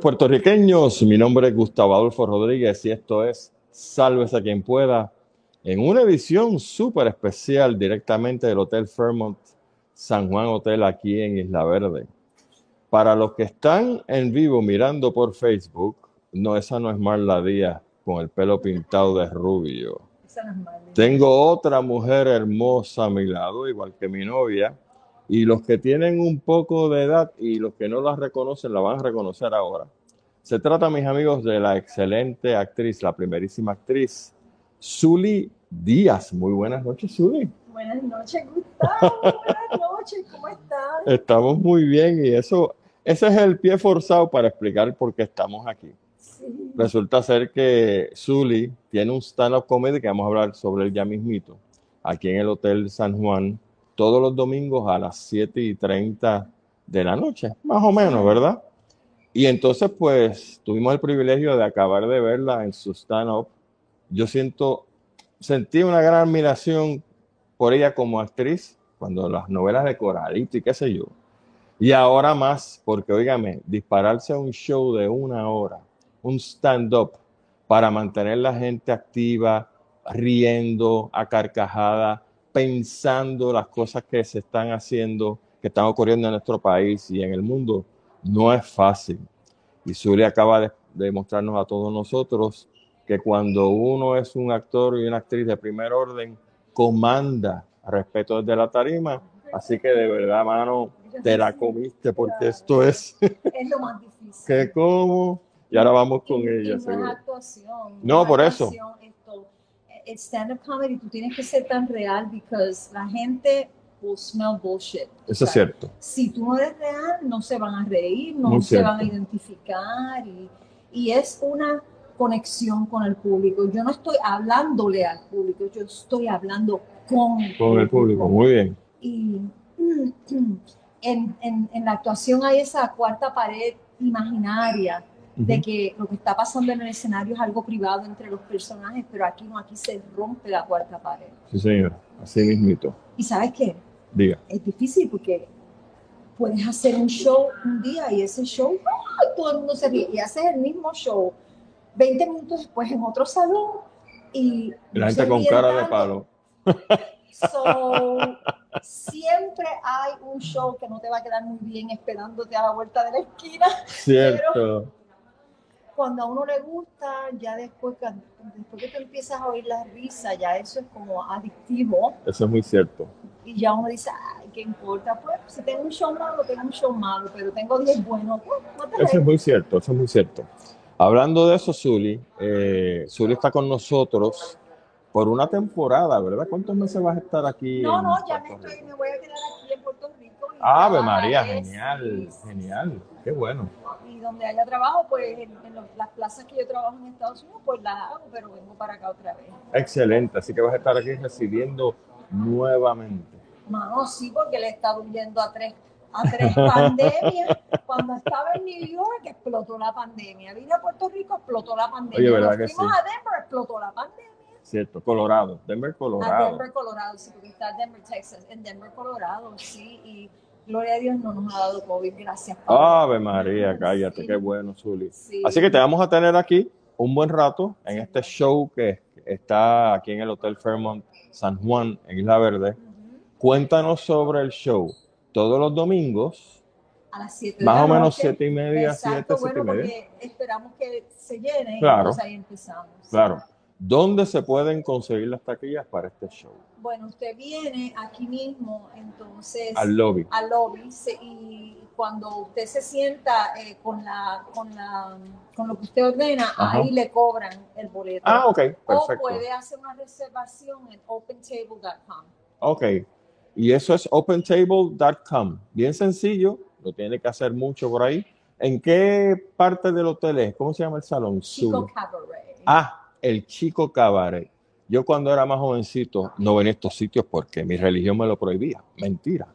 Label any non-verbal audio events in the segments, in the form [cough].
puertorriqueños, mi nombre es Gustavo Adolfo Rodríguez y esto es Salves a quien pueda en una edición súper especial directamente del Hotel Fairmont San Juan Hotel aquí en Isla Verde. Para los que están en vivo mirando por Facebook, no, esa no es Marla Díaz con el pelo pintado de rubio. Tengo otra mujer hermosa a mi lado, igual que mi novia, y los que tienen un poco de edad y los que no la reconocen la van a reconocer ahora. Se trata, mis amigos, de la excelente actriz, la primerísima actriz, Zuli Díaz. Muy buenas noches, Zuli. Buenas noches, Gustavo. [laughs] Buenas noches, ¿cómo estás? Estamos muy bien y eso, ese es el pie forzado para explicar por qué estamos aquí. Sí. Resulta ser que Zuli tiene un stand-up comedy que vamos a hablar sobre él ya mismito, aquí en el Hotel San Juan, todos los domingos a las 7 y 30 de la noche, más o menos, ¿verdad? Y entonces, pues, tuvimos el privilegio de acabar de verla en su stand-up. Yo siento, sentí una gran admiración por ella como actriz, cuando las novelas de Coralito y qué sé yo. Y ahora más, porque, óigame, dispararse a un show de una hora, un stand-up, para mantener la gente activa, riendo, a carcajada, pensando las cosas que se están haciendo, que están ocurriendo en nuestro país y en el mundo, no es fácil. Y Zulia acaba de, de mostrarnos a todos nosotros que cuando uno es un actor y una actriz de primer orden, comanda respeto desde la tarima. Así que de verdad, mano, te la comiste porque esto es [laughs] Es lo más [laughs] difícil. que como. Y ahora vamos con Y- y ella, no es seguro. actuación. No, es por eso. Stand-up comedy, tú tienes que ser tan real because la gente will smell bullshit. Eso es O sea, cierto. Si tú no eres real, no se van a reír, no Muy se cierto. van a identificar y, y es una conexión con el público. Yo no estoy hablándole al público, yo estoy hablando con, Con el público, muy bien. y [clears throat] en, en- en la actuación hay esa cuarta pared imaginaria de que lo que está pasando en el escenario es algo privado entre los personajes, pero aquí no, aquí se rompe la cuarta pared. Sí, señor. Así mismito. ¿Y sabes qué? Diga. Es difícil porque puedes hacer un show un día y ese show, ¡ay! todo el mundo se ríe, y haces el mismo show 20 minutos después en otro salón y la gente con cara de palo. So, siempre hay un show que no te va a quedar muy bien esperándote a la vuelta de la esquina. Cierto. Cuando a uno le gusta, ya después, que- después que tú empiezas a oír la risa, ya eso es como adictivo. Eso es muy cierto. Y ya uno dice, ay, ¿qué importa? Pues si tengo un show malo, tengo un show malo, pero tengo 10 buenos. Pues, no te Eso es muy cierto, eso es muy cierto. Hablando de eso, Zuli, eh, Zuli está con nosotros por una temporada, ¿verdad? ¿Cuántos meses vas a estar aquí? No, no, ya me, estoy, me voy a quedar aquí en Puerto Ave María, genial, genial, qué bueno. Y donde haya trabajo, pues en, en los- las plazas que yo trabajo en Estados Unidos, pues las hago, pero vengo para acá otra vez. Excelente, así que vas a estar aquí residiendo nuevamente. Mano, sí, porque le he estado huyendo a tres, a tres [laughs] pandemias. Cuando estaba en New York, explotó la pandemia. Vine a Puerto Rico, explotó la pandemia. Oye, ¿verdad Nos que fuimos sí? a Denver, explotó la pandemia. Cierto, Colorado, Denver, A Colorado. Denver, Colorado, sí, porque está Denver, Texas. En Denver, Colorado, sí. Y gloria a Dios no nos ha dado COVID, gracias. Padre. Ave María, cállate, Sí. qué bueno, Zuli. Sí. Así que te vamos a tener aquí un buen rato en este show que está aquí en el Hotel Fairmont San Juan, en Isla Verde. Cuéntanos sobre el show. Todos los domingos, A las 7 de más la o menos noche. siete y media, Exacto, siete, y media. porque esperamos que se llene y Claro. entonces ahí empezamos. Claro. ¿Dónde se pueden conseguir las taquillas para este show? Bueno, usted viene aquí mismo, entonces Al lobby. al lobby se- y cuando usted se sienta eh, con la con la con lo que usted ordena, Ajá. ahí le cobran el boleto. Ah, ok, o perfecto. puede hacer una reservación en opentable.com. Ok. Y eso es opentable.com. Bien sencillo, lo tiene que hacer mucho por ahí. ¿En qué parte del hotel es? ¿Cómo se llama el salón? Chico. Cabaret. Ah, el Chico Cabaret. Yo cuando era más jovencito no venía a estos sitios porque mi religión me lo prohibía. Mentira.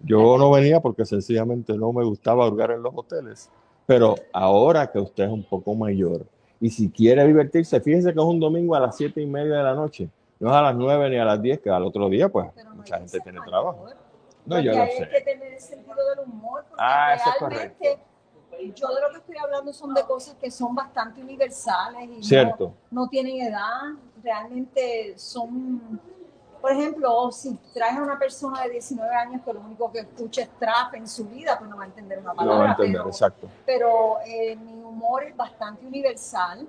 Yo no venía porque sencillamente no me gustaba hurgar en los hoteles. Pero ahora que usted es un poco mayor y si quiere divertirse, fíjese que es un domingo a las siete y media de la noche. No es a las nueve ni a las diez, que al otro día, pues, Pero mucha hay gente tiene mayor, trabajo. No, yo lo hay sé. que tener el sentido del humor, porque Ah, eso es realmente yo de lo que estoy hablando son de cosas que son bastante universales y Cierto. No, no tienen edad, realmente son, por ejemplo, si traes a una persona de 19 años que lo único que escucha es trap en su vida, pues no va a entender una No palabra. va a entender, pero, exacto. pero eh, mi humor es bastante universal,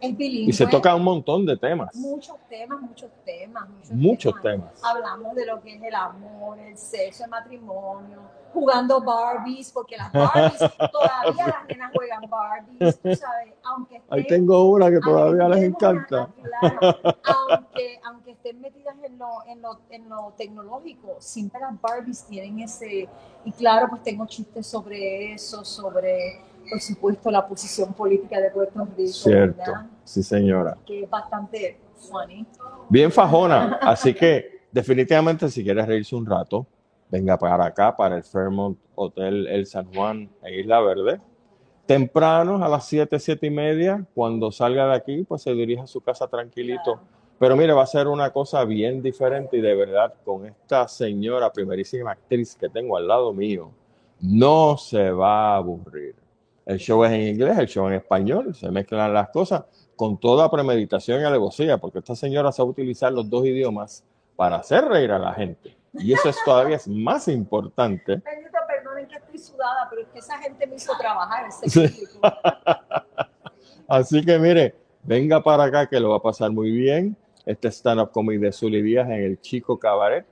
es bilingüe. Y se toca un montón de temas. Muchos temas, muchos temas. Muchos, Muchos temas. Hablamos de lo que es el amor, el sexo, el matrimonio, jugando Barbies, porque las Barbies, [laughs] todavía las nenas juegan Barbies, tú sabes, aunque estén, Ahí tengo una que todavía les una- encanta. claro, [laughs] aunque, aunque estén metidas en lo, en, lo, en lo tecnológico, siempre las Barbies tienen ese, y claro, pues tengo chistes sobre eso, sobre, por supuesto, la posición política de Puerto Rico, Cierto. ¿verdad? Sí, señora. que es bastante funny. Bien fajona. Así que definitivamente si quieres reírse un rato, venga para acá, para el Fairmont Hotel El San Juan en Isla Verde. Temprano, a las 7, 7 y media, cuando salga de aquí, pues se dirige a su casa tranquilito. Pero mire, va a ser una cosa bien diferente y de verdad con esta señora primerísima actriz que tengo al lado mío, no se va a aburrir. El show es en inglés, el show en español, se mezclan las cosas con toda premeditación y alevosía, porque esta señora sabe utilizar los dos idiomas para hacer reír a la gente. Y eso es todavía es más importante. Perdonen que estoy sudada, pero es que esa gente me hizo trabajar ese Sí. público. [laughs] Así que mire, venga para acá que lo va a pasar muy bien. Este stand-up comedy de Zully Díaz en el Chico Cabaret,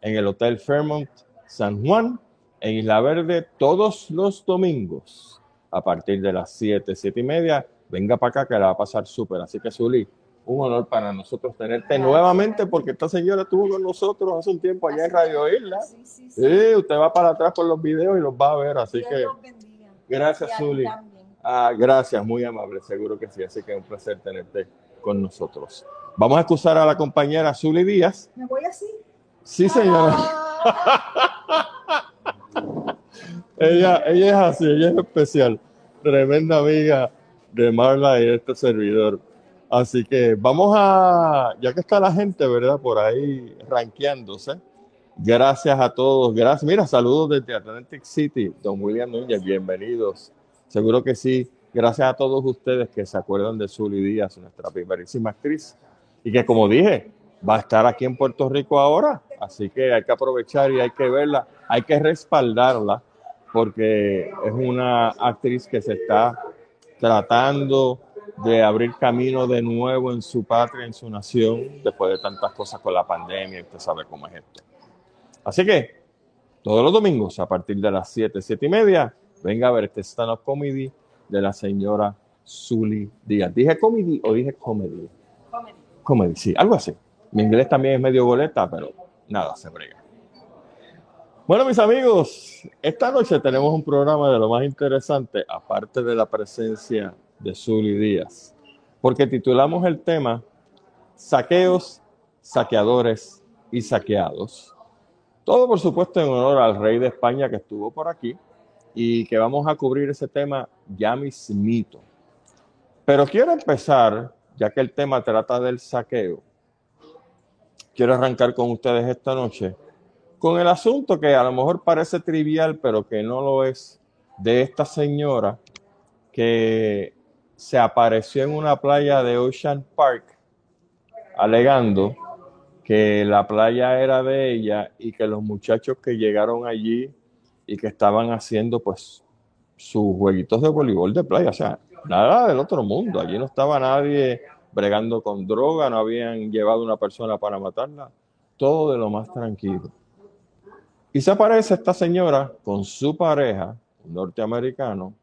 en el Hotel Fairmont San Juan, en Isla Verde, todos los domingos, a partir de las 7, 7 y media. Venga para acá que la va a pasar súper. Así que Zully, un honor para nosotros tenerte Gracias. nuevamente porque esta señora estuvo con nosotros hace un tiempo allá en Radio Isla. Sí, sí, sí. Sí, usted va para atrás por los videos y los va a ver. Así Dios que los bendiga. gracias, también. Ah, gracias, muy amable, seguro que sí. Así que es un placer tenerte con nosotros. Vamos a excusar a la compañera Zully Díaz. ¿Me voy así? Sí, señora. Ah, [laughs] Ella, ella es así, ella es especial. Tremenda amiga de Marla y de este servidor. Así que vamos a, ya que está la gente, ¿verdad? Por ahí ranqueándose. Gracias a todos. Gracias. Mira, saludos desde Atlantic City, don William Núñez, bienvenidos. Seguro que sí. Gracias a todos ustedes que se acuerdan de Zully Díaz, nuestra primerísima actriz. Y que, como dije, va a estar aquí en Puerto Rico ahora. Así que hay que aprovechar y hay que verla, hay que respaldarla, porque es una actriz que se está tratando de abrir camino de nuevo en su patria, en su nación, después de tantas cosas con la pandemia, y usted sabe cómo es esto. Así que todos los domingos a partir de las 7, 7 y media, venga a ver este stand-up comedy de la señora Zully Díaz. ¿Dije comedy o dije comedy? comedy. Comedy, sí, algo así. Mi inglés también es medio goleta, pero nada, se brega. Bueno, mis amigos, esta noche tenemos un programa de lo más interesante, aparte de la presencia de Zully Díaz, porque titulamos el tema Saqueos, Saqueadores y Saqueados. Todo, por supuesto, en honor al rey de España que estuvo por aquí y que vamos a cubrir ese tema ya mismito. Pero quiero empezar, ya que el tema trata del saqueo, quiero arrancar con ustedes esta noche con el asunto que a lo mejor parece trivial, pero que no lo es, de esta señora que se apareció en una playa de Ocean Park alegando que la playa era de ella y que los muchachos que llegaron allí y que estaban haciendo pues sus jueguitos de voleibol de playa, o sea, nada del otro mundo, allí no estaba nadie bregando con droga, no habían llevado una persona para matarla, todo de lo más tranquilo. Y se aparece esta señora con su pareja, un norteamericano,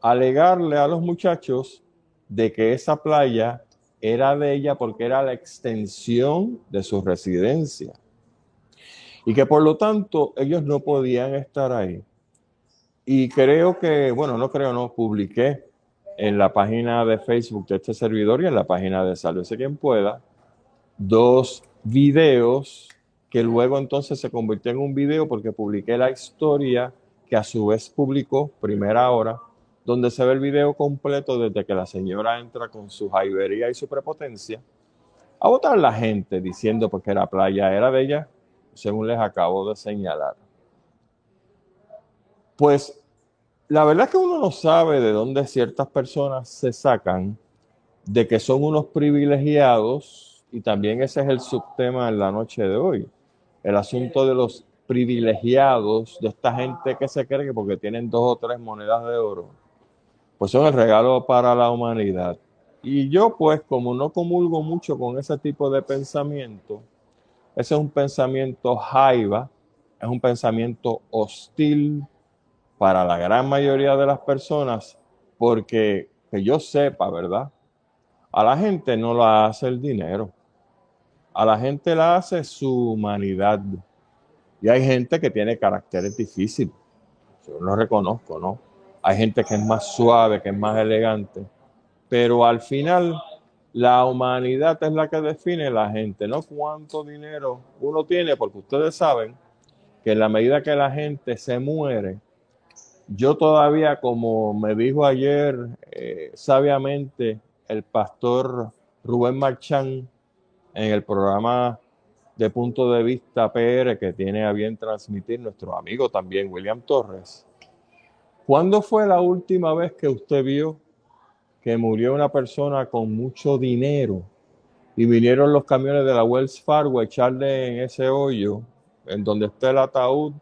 alegarle a los muchachos de que esa playa era de ella porque era la extensión de su residencia y que por lo tanto ellos no podían estar ahí. Y creo que, bueno, no creo, no, publiqué en la página de Facebook de este servidor y en la página de Sálvese quien pueda dos videos que luego entonces se convirtió en un video porque publiqué la historia que a su vez publicó primera hora, donde se ve el video completo desde que la señora entra con su jaibería y su prepotencia a votar la gente diciendo porque la playa era de ella, según les acabo de señalar. Pues la verdad es que uno no sabe de dónde ciertas personas se sacan de que son unos privilegiados y también ese es el subtema en la noche de hoy. El asunto de los privilegiados, de esta gente que se cree que porque tienen dos o tres monedas de oro, pues son el regalo para la humanidad. Y yo pues como no comulgo mucho con ese tipo de pensamiento, ese es un pensamiento jaiba, es un pensamiento hostil para la gran mayoría de las personas, porque que yo sepa, ¿verdad? A la gente no la hace el dinero, a la gente la hace su humanidad. Y hay gente que tiene caracteres difíciles. Yo no reconozco, ¿no? Hay gente que es más suave, que es más elegante. Pero al final, la humanidad es la que define la gente, no cuánto dinero uno tiene, porque ustedes saben que en la medida que la gente se muere, yo todavía, como me dijo ayer eh, sabiamente el pastor Rubén Marchán en el programa de punto de vista PR que tiene a bien transmitir nuestro amigo también, William Torres. ¿Cuándo fue la última vez que usted vio que murió una persona con mucho dinero y vinieron los camiones de la Wells Fargo a echarle en ese hoyo, en donde está el ataúd,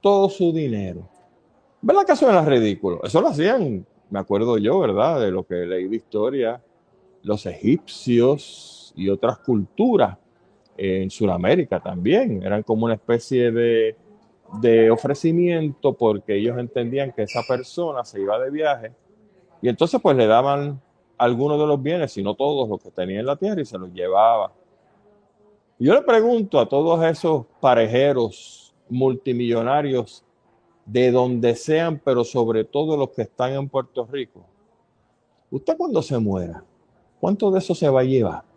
todo su dinero? ¿Verdad que suena ridículo? Eso lo hacían, me acuerdo yo, ¿verdad? De lo que leí de historia, los egipcios y otras culturas en Sudamérica también. Eran como una especie de, de ofrecimiento porque ellos entendían que esa persona se iba de viaje y entonces pues le daban algunos de los bienes, si no todos los que tenía en la tierra y se los llevaba. Yo le pregunto a todos esos parejeros multimillonarios de donde sean, pero sobre todo los que están en Puerto Rico, usted cuando se muera, ¿cuánto de eso se va a llevar?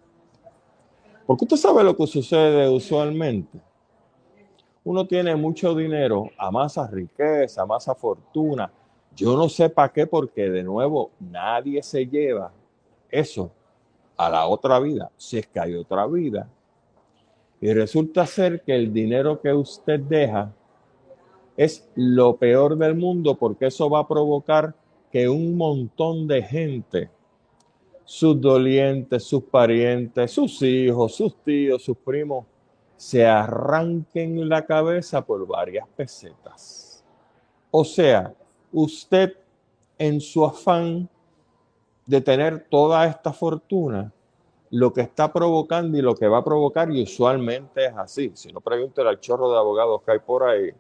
Porque usted sabe lo que sucede usualmente. Uno tiene mucho dinero, amasa riqueza, amasa fortuna. Yo no sé para qué, porque de nuevo nadie se lleva eso a la otra vida, si es que hay otra vida. Y resulta ser que el dinero que usted deja es lo peor del mundo porque eso va a provocar que un montón de gente sus dolientes, sus parientes, sus hijos, sus tíos, sus primos, se arranquen la cabeza por varias pesetas. O sea, usted en su afán de tener toda esta fortuna, lo que está provocando y lo que va a provocar, y usualmente es así, si no pregúntele al chorro de abogados que hay por ahí,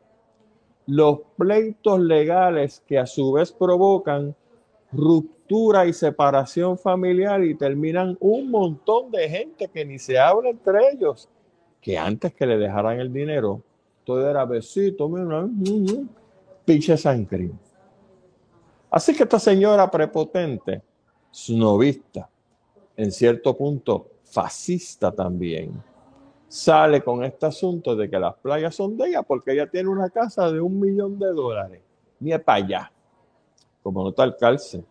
los pleitos legales que a su vez provocan ruptura y separación familiar y terminan un montón de gente que ni se habla entre ellos, que antes que le dejaran el dinero, todo era besito, mira, pinche sangre. Así que esta señora prepotente, snovista, en cierto punto fascista también, sale con este asunto de que las playas son de ella porque ella tiene una casa de un millón de dólares. Ni para allá como nota el calce,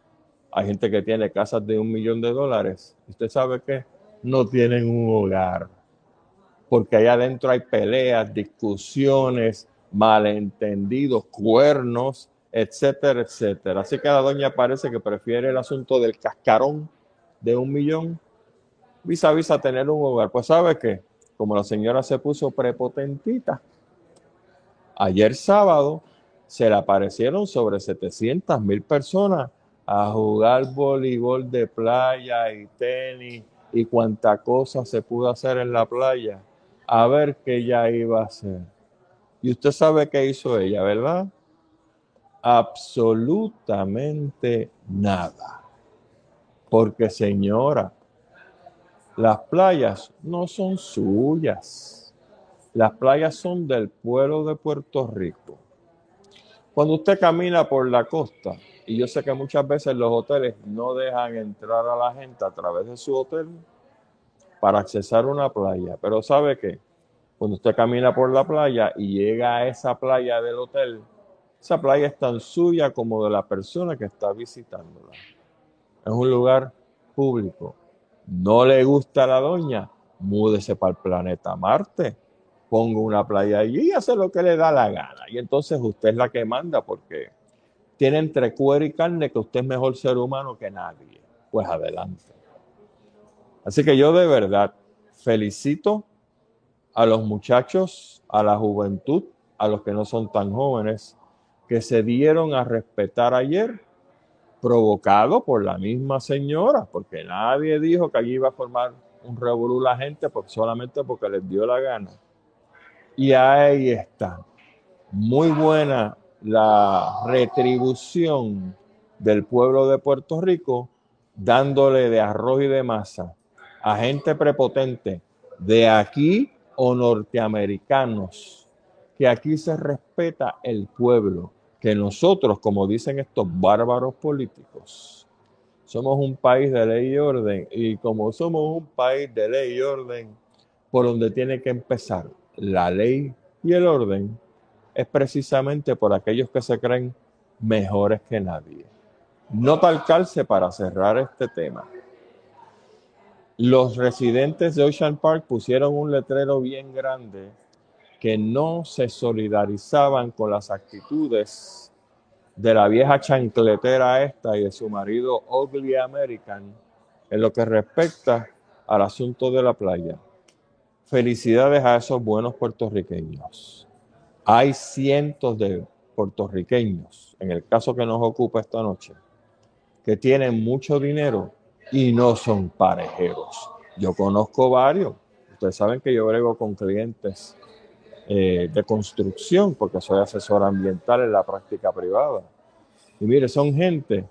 hay gente que tiene casas de un millón de dólares. Usted sabe que no tienen un hogar, porque allá adentro hay peleas, discusiones, malentendidos, cuernos, etcétera, etcétera. Así que la doña parece que prefiere el asunto del cascarón de un millón vis a vis a tener un hogar. Pues sabe que, como la señora se puso prepotentita, ayer sábado se le aparecieron sobre 700 mil personas a jugar voleibol de playa y tenis y cuánta cosa se pudo hacer en la playa, a ver qué ella iba a hacer. Y usted sabe qué hizo ella, ¿verdad? Absolutamente nada. Porque señora, las playas no son suyas. Las playas son del pueblo de Puerto Rico. Cuando usted camina por la costa, y yo sé que muchas veces los hoteles no dejan entrar a la gente a través de su hotel para accesar una playa, pero ¿sabe qué? Cuando usted camina por la playa y llega a esa playa del hotel, esa playa es tan suya como de la persona que está visitándola. Es un lugar público. No le gusta a la doña, múdese para el planeta Marte pongo una playa allí y hace lo que le da la gana. Y entonces usted es la que manda porque tiene entre cuero y carne que usted es mejor ser humano que nadie. Pues adelante. Así que yo de verdad felicito a los muchachos, a la juventud, a los que no son tan jóvenes, que se dieron a respetar ayer, provocado por la misma señora, porque nadie dijo que allí iba a formar un revolú la gente solamente porque les dio la gana. Y ahí está. Muy buena la retribución del pueblo de Puerto Rico, dándole de arroz y de masa a gente prepotente de aquí o norteamericanos, que aquí se respeta el pueblo, que nosotros, como dicen estos bárbaros políticos, somos un país de ley y orden, y como somos un país de ley y orden, por donde tiene que empezar la ley y el orden, es precisamente por aquellos que se creen mejores que nadie. No tal calce para cerrar este tema. Los residentes de Ocean Park pusieron un letrero bien grande que no se solidarizaban con las actitudes de la vieja chancletera esta y de su marido Ugly American en lo que respecta al asunto de la playa. Felicidades a esos buenos puertorriqueños. Hay cientos de puertorriqueños, en el caso que nos ocupa esta noche, que tienen mucho dinero y no son parejeros. Yo conozco varios. Ustedes saben que yo brego con clientes eh, de construcción porque soy asesor ambiental en la práctica privada. Y mire, son gente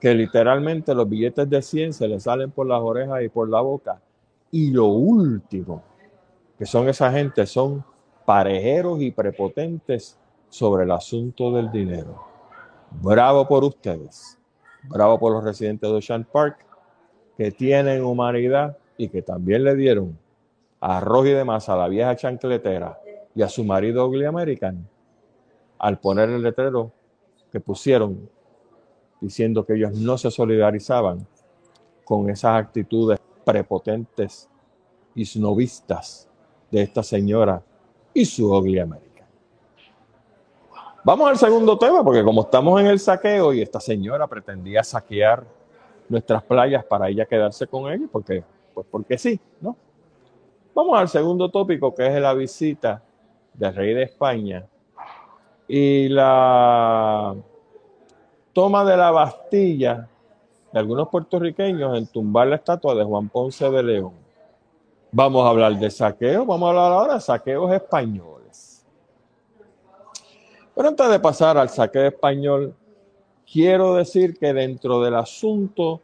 que literalmente los billetes de 100 se les salen por las orejas y por la boca. Y lo último que son esa gente son parejeros y prepotentes sobre el asunto del dinero. Bravo por ustedes. Bravo por los residentes de Ocean Park que tienen humanidad y que también le dieron arroz y demás a la vieja chancletera y a su marido ugly American al poner el letrero que pusieron diciendo que ellos no se solidarizaban con esas actitudes prepotentes y snobistas de esta señora y su ugly American. Vamos al segundo tema, porque como estamos en el saqueo y esta señora pretendía saquear nuestras playas para ella quedarse con ellos, porque, pues porque sí, ¿no? Vamos al segundo tópico, que es la visita del rey de España y la toma de la Bastilla de algunos puertorriqueños en tumbar la estatua de Juan Ponce de León. Vamos a hablar de saqueo, vamos a hablar ahora de saqueos españoles. Pero antes de pasar al saqueo español, quiero decir que dentro del asunto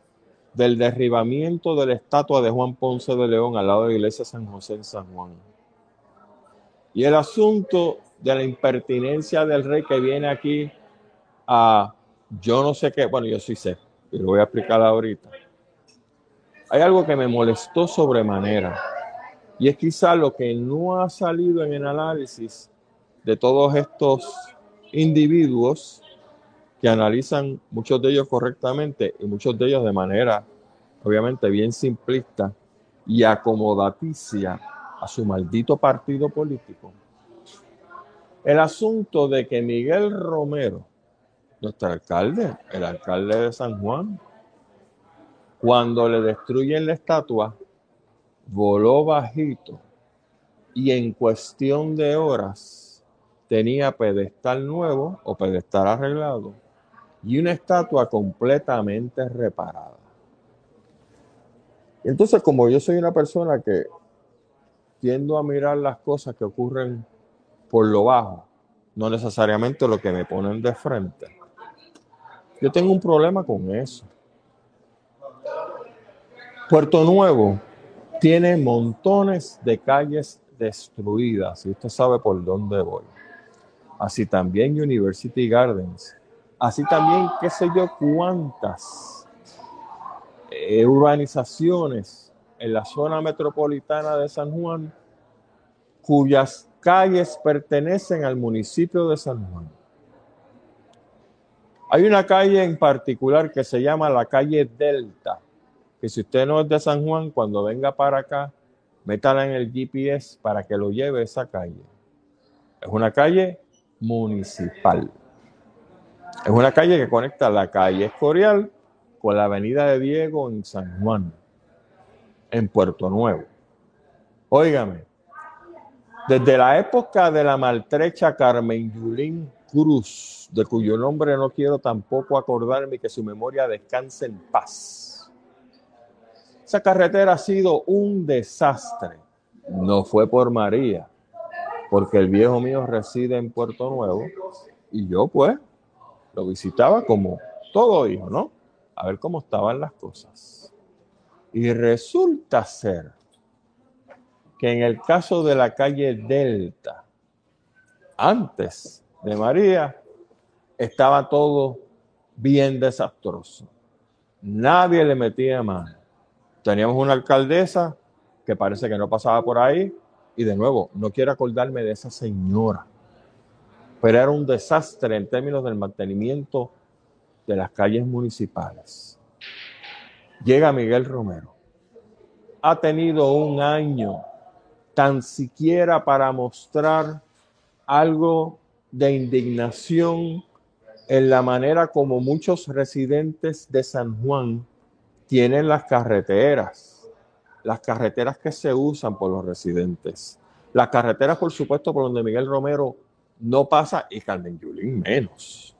del derribamiento de la estatua de Juan Ponce de León al lado de la iglesia San José en San Juan, y el asunto de la impertinencia del rey que viene aquí a yo no sé qué, bueno, yo sí sé, y lo voy a explicar ahorita. Hay algo que me molestó sobremanera, y es quizá lo que no ha salido en el análisis de todos estos individuos que analizan muchos de ellos correctamente y muchos de ellos de manera obviamente bien simplista y acomodaticia a su maldito partido político. El asunto de que Miguel Romero, nuestro alcalde, el alcalde de San Juan, cuando le destruyen la estatua, voló bajito y en cuestión de horas tenía pedestal nuevo o pedestal arreglado y una estatua completamente reparada. Entonces, como yo soy una persona que tiendo a mirar las cosas que ocurren por lo bajo, no necesariamente lo que me ponen de frente, yo tengo un problema con eso. Puerto Nuevo tiene montones de calles destruidas y usted sabe por dónde voy. Así también University Gardens Así también, qué sé yo, cuántas eh, urbanizaciones en la zona metropolitana de San Juan cuyas calles pertenecen al municipio de San Juan. Hay una calle en particular que se llama la calle Delta, que si usted no es de San Juan, cuando venga para acá, métala en el GPS para que lo lleve esa calle. Es una calle municipal. Es una calle que conecta la calle Escorial con la avenida de Diego en San Juan, en Puerto Nuevo. Óigame, desde la época de la maltrecha Carmen Yulín Cruz, de cuyo nombre no quiero tampoco acordarme que su memoria descanse en paz. Esa carretera ha sido un desastre. No fue por María, porque el viejo mío reside en Puerto Nuevo y yo pues lo visitaba como todo hijo, ¿no? A ver cómo estaban las cosas. Y resulta ser que en el caso de la calle Delta, antes de María, estaba todo bien desastroso. Nadie le metía mano. Teníamos una alcaldesa que parece que no pasaba por ahí, y de nuevo, no quiero acordarme de esa señora, pero era un desastre en términos del mantenimiento de las calles municipales. Llega Miguel Romero. Ha tenido un año tan siquiera para mostrar algo de indignación en la manera como muchos residentes de San Juan tienen las carreteras, las carreteras que se usan por los residentes, las carreteras, por supuesto, por donde Miguel Romero no pasa y Carmen Yulín menos.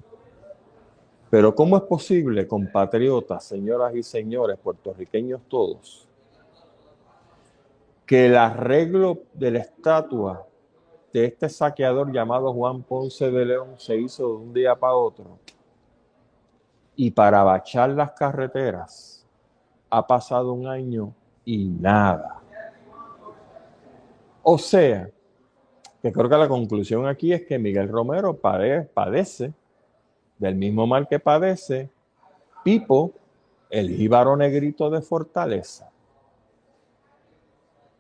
Pero ¿cómo es posible, compatriotas, señoras y señores, puertorriqueños todos, que el arreglo de la estatua de este saqueador llamado Juan Ponce de León se hizo de un día para otro. Y para bachar las carreteras ha pasado un año y nada. O sea, que creo que la conclusión aquí es que Miguel Romero padece del mismo mal que padece Pipo, el jíbaro negrito de Fortaleza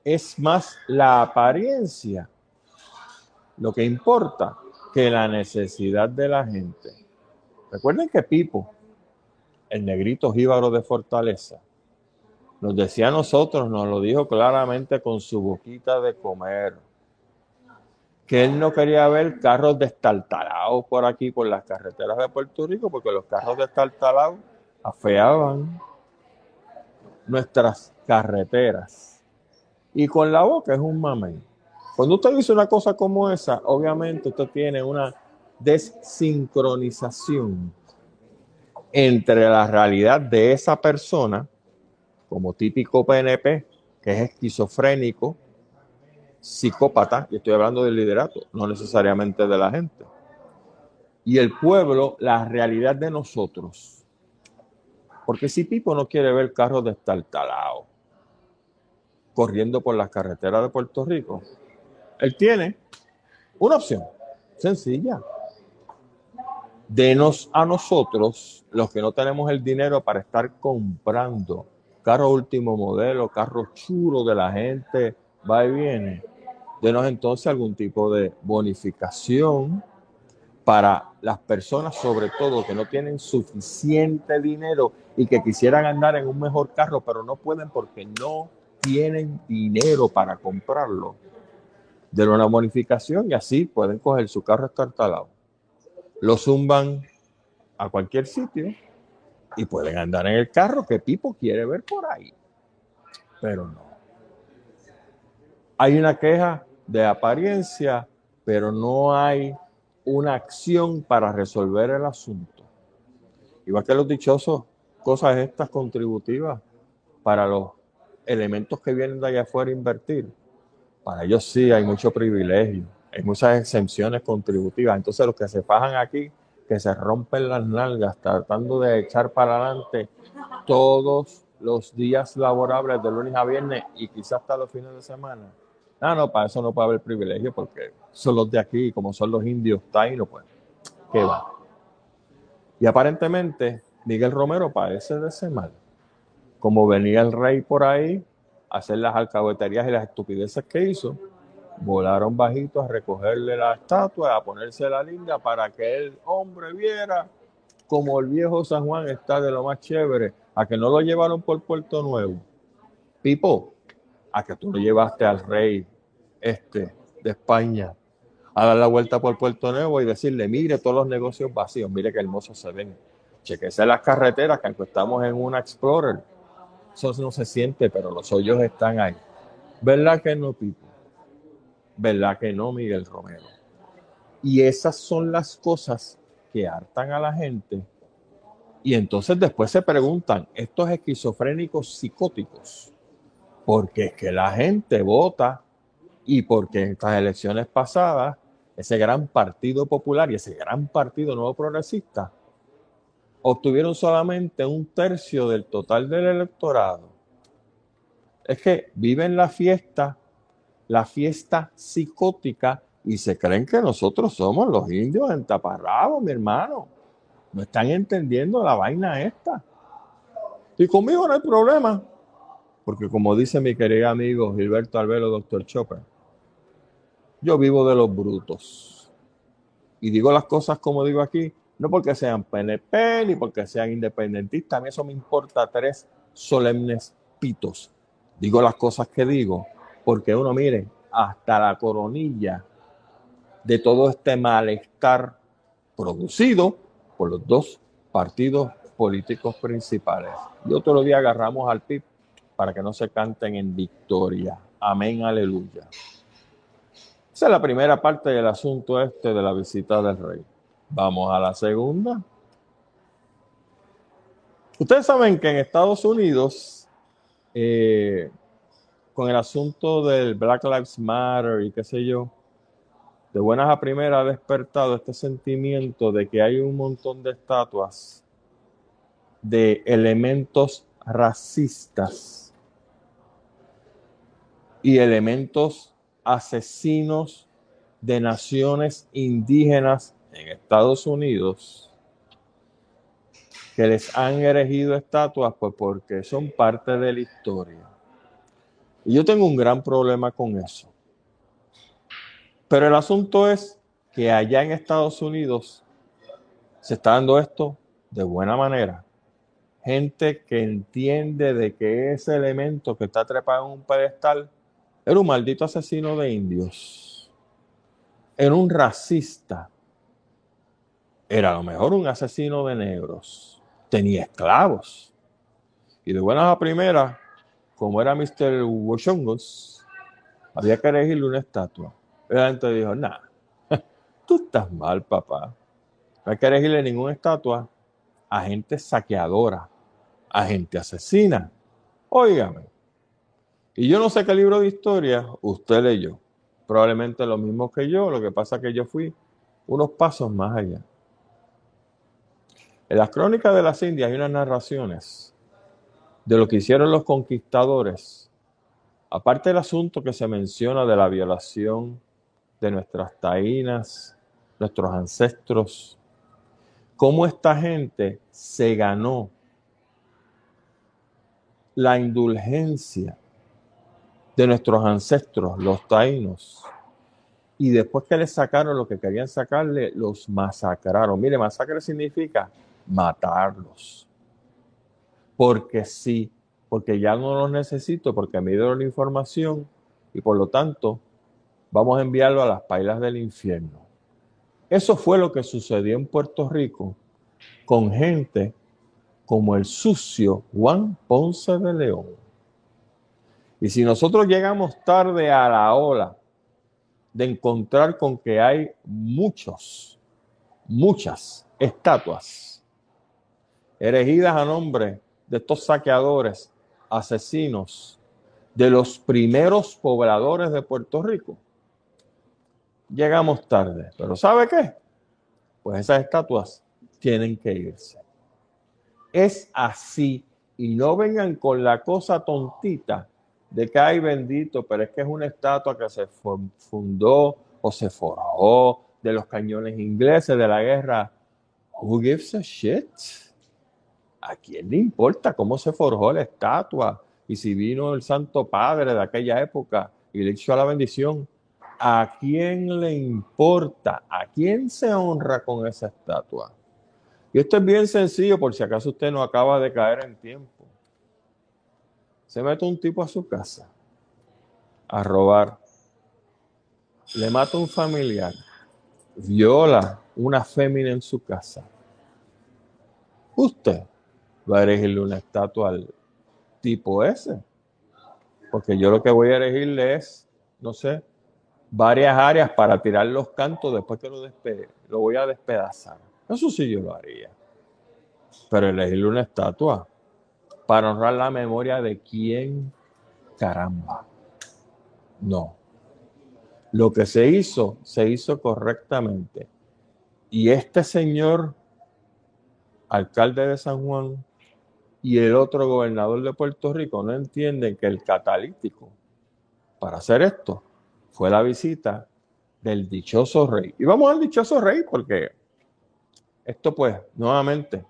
es más la apariencia lo que importa que la necesidad de la gente. Recuerden que Pipo, el negrito jíbaro de Fortaleza, nos decía a nosotros, nos lo dijo claramente con su boquita de comer, que él no quería ver carros destartalados por aquí, por las carreteras de Puerto Rico, porque los carros destartalados afeaban nuestras carreteras y con la boca es un mamey. Cuando usted dice una cosa como esa, obviamente usted tiene una desincronización entre la realidad de esa persona, como típico PNP, que es esquizofrénico, psicópata, y estoy hablando del liderato, no necesariamente de la gente, y el pueblo, la realidad de nosotros. Porque si Pipo no quiere ver carros destartalados, corriendo por las carreteras de Puerto Rico, él tiene una opción sencilla. Denos a nosotros, los que no tenemos el dinero para estar comprando carro último modelo, carro chulo de la gente, va y viene. Denos entonces algún tipo de bonificación para las personas, sobre todo, que no tienen suficiente dinero y que quisieran andar en un mejor carro, pero no pueden porque no tienen dinero para comprarlo, de una bonificación y así pueden coger su carro estartalado. Lo zumban a cualquier sitio y pueden andar en el carro que Pipo quiere ver por ahí. Pero no. Hay una queja de apariencia, pero no hay una acción para resolver el asunto. Igual que los dichosos, cosas estas contributivas para los elementos que vienen de allá afuera a invertir, para ellos sí hay mucho privilegio, hay muchas exenciones contributivas. Entonces los que se fajan aquí, que se rompen las nalgas tratando de echar para adelante todos los días laborables de lunes a viernes y quizás hasta los fines de semana. No, no, para eso no puede haber privilegio porque son los de aquí, como son los indios taínos, pues, ¿qué va? Y aparentemente Miguel Romero padece de ese mal como venía el rey por ahí a hacer las alcahueterías y las estupideces que hizo, volaron bajitos a recogerle la estatua, a ponerse la linda para que el hombre viera como el viejo San Juan está de lo más chévere, a que no lo llevaron por Puerto Nuevo. Pipo, a que tú lo llevaste al rey este de España a dar la vuelta por Puerto Nuevo y decirle, mire todos los negocios vacíos, mire qué hermosos se ven. Chequese las carreteras, que aunque estamos en una Explorer, eso no se siente, pero los hoyos están ahí. ¿Verdad que no, Pipo? ¿Verdad que no, Miguel Romero? Y esas son las cosas que hartan a la gente. Y entonces después se preguntan, estos esquizofrénicos psicóticos, ¿por qué es que la gente vota y porque en estas elecciones pasadas ese gran partido popular y ese gran partido nuevo progresista obtuvieron solamente un tercio del total del electorado. Es que viven la fiesta, la fiesta psicótica, y se creen que nosotros somos los indios en taparrabos, mi hermano. No están entendiendo la vaina esta. Y conmigo no hay problema. Porque como dice mi querido amigo Gilberto Albelo, doctor Chopper, yo vivo de los brutos. Y digo las cosas como digo aquí, no porque sean PNP ni porque sean independentistas, a mí eso me importa tres solemnes pitos. Digo las cosas que digo, porque uno mire, hasta la coronilla de todo este malestar producido por los dos partidos políticos principales. Y otro día agarramos al PIB para que no se canten en victoria. Amén, aleluya. Esa es la primera parte del asunto este de la visita del rey. Vamos a la segunda. Ustedes saben que en Estados Unidos, eh, con el asunto del Black Lives Matter y qué sé yo, de buenas a primeras ha despertado este sentimiento de que hay un montón de estatuas de elementos racistas y elementos asesinos de naciones indígenas en Estados Unidos que les han erigido estatuas pues porque son parte de la historia. Y yo tengo un gran problema con eso. Pero el asunto es que allá en Estados Unidos se está dando esto de buena manera. Gente que entiende de que ese elemento que está trepado en un pedestal era un maldito asesino de indios. Era un racista. Era a lo mejor un asesino de negros. Tenía esclavos. Y de buenas a primeras, como era Mr. Washington, había que elegirle una estatua. La gente dijo, nada, [laughs] tú estás mal, papá. No hay que elegirle ninguna estatua a gente saqueadora, a gente asesina. Óigame, y yo no sé qué libro de historia usted leyó. Probablemente lo mismo que yo, lo que pasa es que yo fui unos pasos más allá. En las crónicas de las Indias hay unas narraciones de lo que hicieron los conquistadores, aparte del asunto que se menciona de la violación de nuestras taínas, nuestros ancestros, cómo esta gente se ganó la indulgencia de nuestros ancestros, los taínos. Y después que les sacaron lo que querían sacarle, los masacraron. Mire, masacre significa matarlos. Porque sí, porque ya no los necesito, porque me dieron la información y por lo tanto vamos a enviarlo a las pailas del infierno. Eso fue lo que sucedió en Puerto Rico con gente como el sucio Juan Ponce de León. Y si nosotros llegamos tarde a la ola de encontrar con que hay muchos, muchas estatuas erigidas a nombre de estos saqueadores, asesinos, de los primeros pobladores de Puerto Rico, llegamos tarde. Pero ¿sabe qué? Pues esas estatuas tienen que irse. Es así. Y no vengan con la cosa tontita de que hay bendito, pero es que es una estatua que se fundó o se forjó de los cañones ingleses de la guerra. Who gives a shit? ¿A quién le importa cómo se forjó la estatua? Y si vino el Santo Padre de aquella época y le hizo la bendición, ¿a quién le importa? ¿A quién se honra con esa estatua? Y esto es bien sencillo por si acaso usted no acaba de caer en tiempo se mete un tipo a su casa a robar, le mata un familiar, viola una fémina en su casa, usted va a erigirle una estatua al tipo ese. Porque yo lo que voy a elegirle es, no sé, varias áreas para tirar los cantos después que lo despegue. Lo voy a despedazar. Eso sí yo lo haría. Pero elegirle una estatua para honrar la memoria de quién caramba. No. Lo que se hizo, se hizo correctamente. Y este señor, alcalde de San Juan, y el otro gobernador de Puerto Rico no entienden que el catalítico para hacer esto fue la visita del dichoso rey. Y vamos al dichoso rey porque esto pues, nuevamente,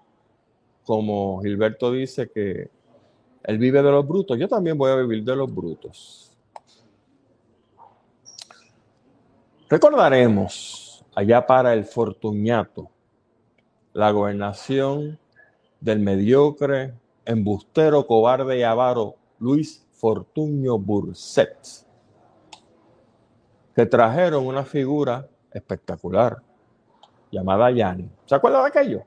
como Gilberto dice que él vive de los brutos, yo también voy a vivir de los brutos. Recordaremos allá para el Fortuñato la gobernación del mediocre, embustero, cobarde y avaro Luis Fortuño Burset, que trajeron una figura espectacular llamada Yanni. ¿Se acuerda de aquello?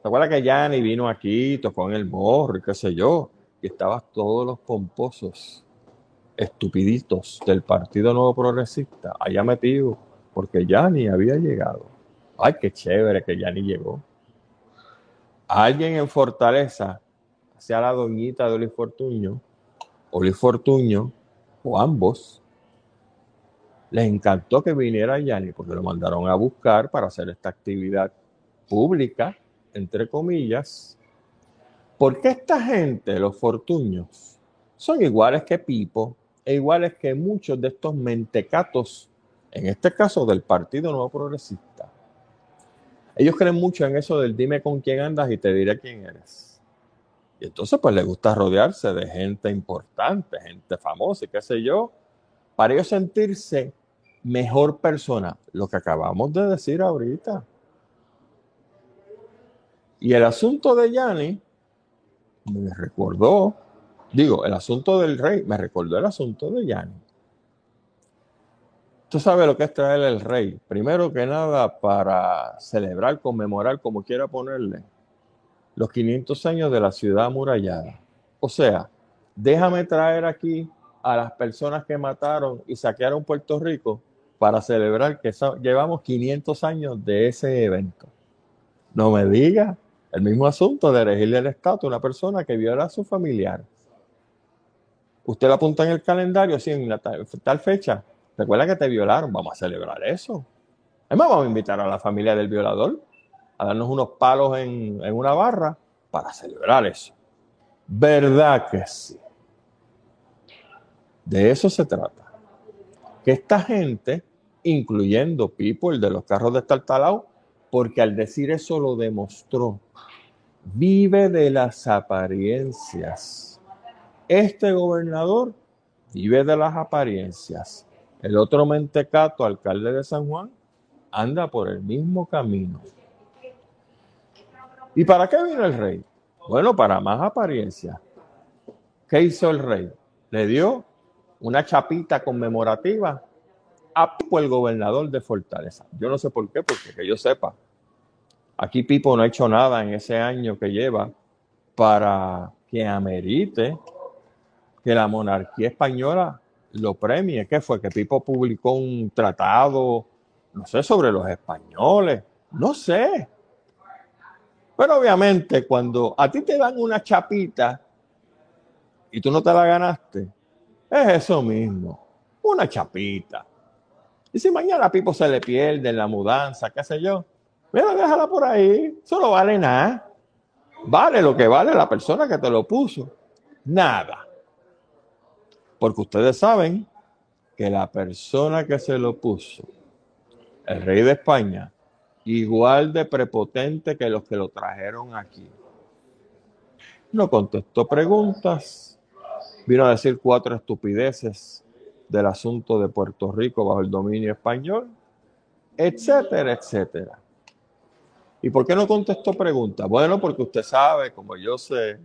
¿Se acuerda que Yanni vino aquí, tocó en el morro y qué sé yo? Y estaban todos los pomposos, estupiditos del Partido Nuevo Progresista allá metidos, porque Yanni había llegado. Ay, qué chévere que Yanni llegó alguien en Fortaleza, sea la doñita de Oli Fortuño, Oli Fortuño, o ambos, les encantó que viniera Yanni porque lo mandaron a buscar para hacer esta actividad pública, entre comillas. Porque esta gente, los fortuños, son iguales que Pipo e iguales que muchos de estos mentecatos, en este caso del Partido Nuevo Progresista ellos creen mucho en eso del dime con quién andas y te diré quién eres. Y entonces pues les gusta rodearse de gente importante, gente famosa y qué sé yo, para ellos sentirse mejor persona, lo que acabamos de decir ahorita. Y el asunto de Yanni me recordó, digo, el asunto del rey me recordó el asunto de Yanni. Tú sabes lo que es traer el rey. Primero que nada, para celebrar, conmemorar, como quiera ponerle, los 500 años de la ciudad amurallada. O sea, déjame traer aquí a las personas que mataron y saquearon Puerto Rico para celebrar que llevamos 500 años de ese evento. No me diga el mismo asunto de elegirle el estatus a una persona que viola a su familiar. Usted lo apunta en el calendario, sí, en tal fecha, Recuerda que te violaron, vamos a celebrar eso. Además, vamos a invitar a la familia del violador a darnos unos palos en, una barra para celebrar eso. ¿Verdad que sí? De eso se trata. Que esta gente, incluyendo el de los carros de Estartalao, porque al decir eso lo demostró, vive de las apariencias. Este gobernador vive de las apariencias. El otro mentecato, alcalde de San Juan, anda por el mismo camino. ¿Y para qué vino el rey? Bueno, para más apariencia. ¿Qué hizo el rey? Le dio una chapita conmemorativa a Pipo, el gobernador de Fortaleza. Yo no sé por qué, porque que yo sepa, aquí Pipo no ha hecho nada en ese año que lleva para que amerite que la monarquía española lo premie. ¿Qué fue? Que Pipo publicó un tratado, no sé, sobre los españoles. No sé. Pero obviamente cuando a ti te dan una chapita y tú no te la ganaste, es eso mismo, una chapita. Y si mañana a Pipo se le pierde en la mudanza, qué sé yo, mira, déjala por ahí, eso no vale nada. Vale lo que vale la persona que te lo puso. Nada. Porque ustedes saben que la persona que se lo puso, el rey de España, igual de prepotente que los que lo trajeron aquí. No contestó preguntas, vino a decir cuatro estupideces del asunto de Puerto Rico bajo el dominio español, etcétera, etcétera. ¿Y por qué no contestó preguntas? Bueno, porque usted sabe, como yo sé,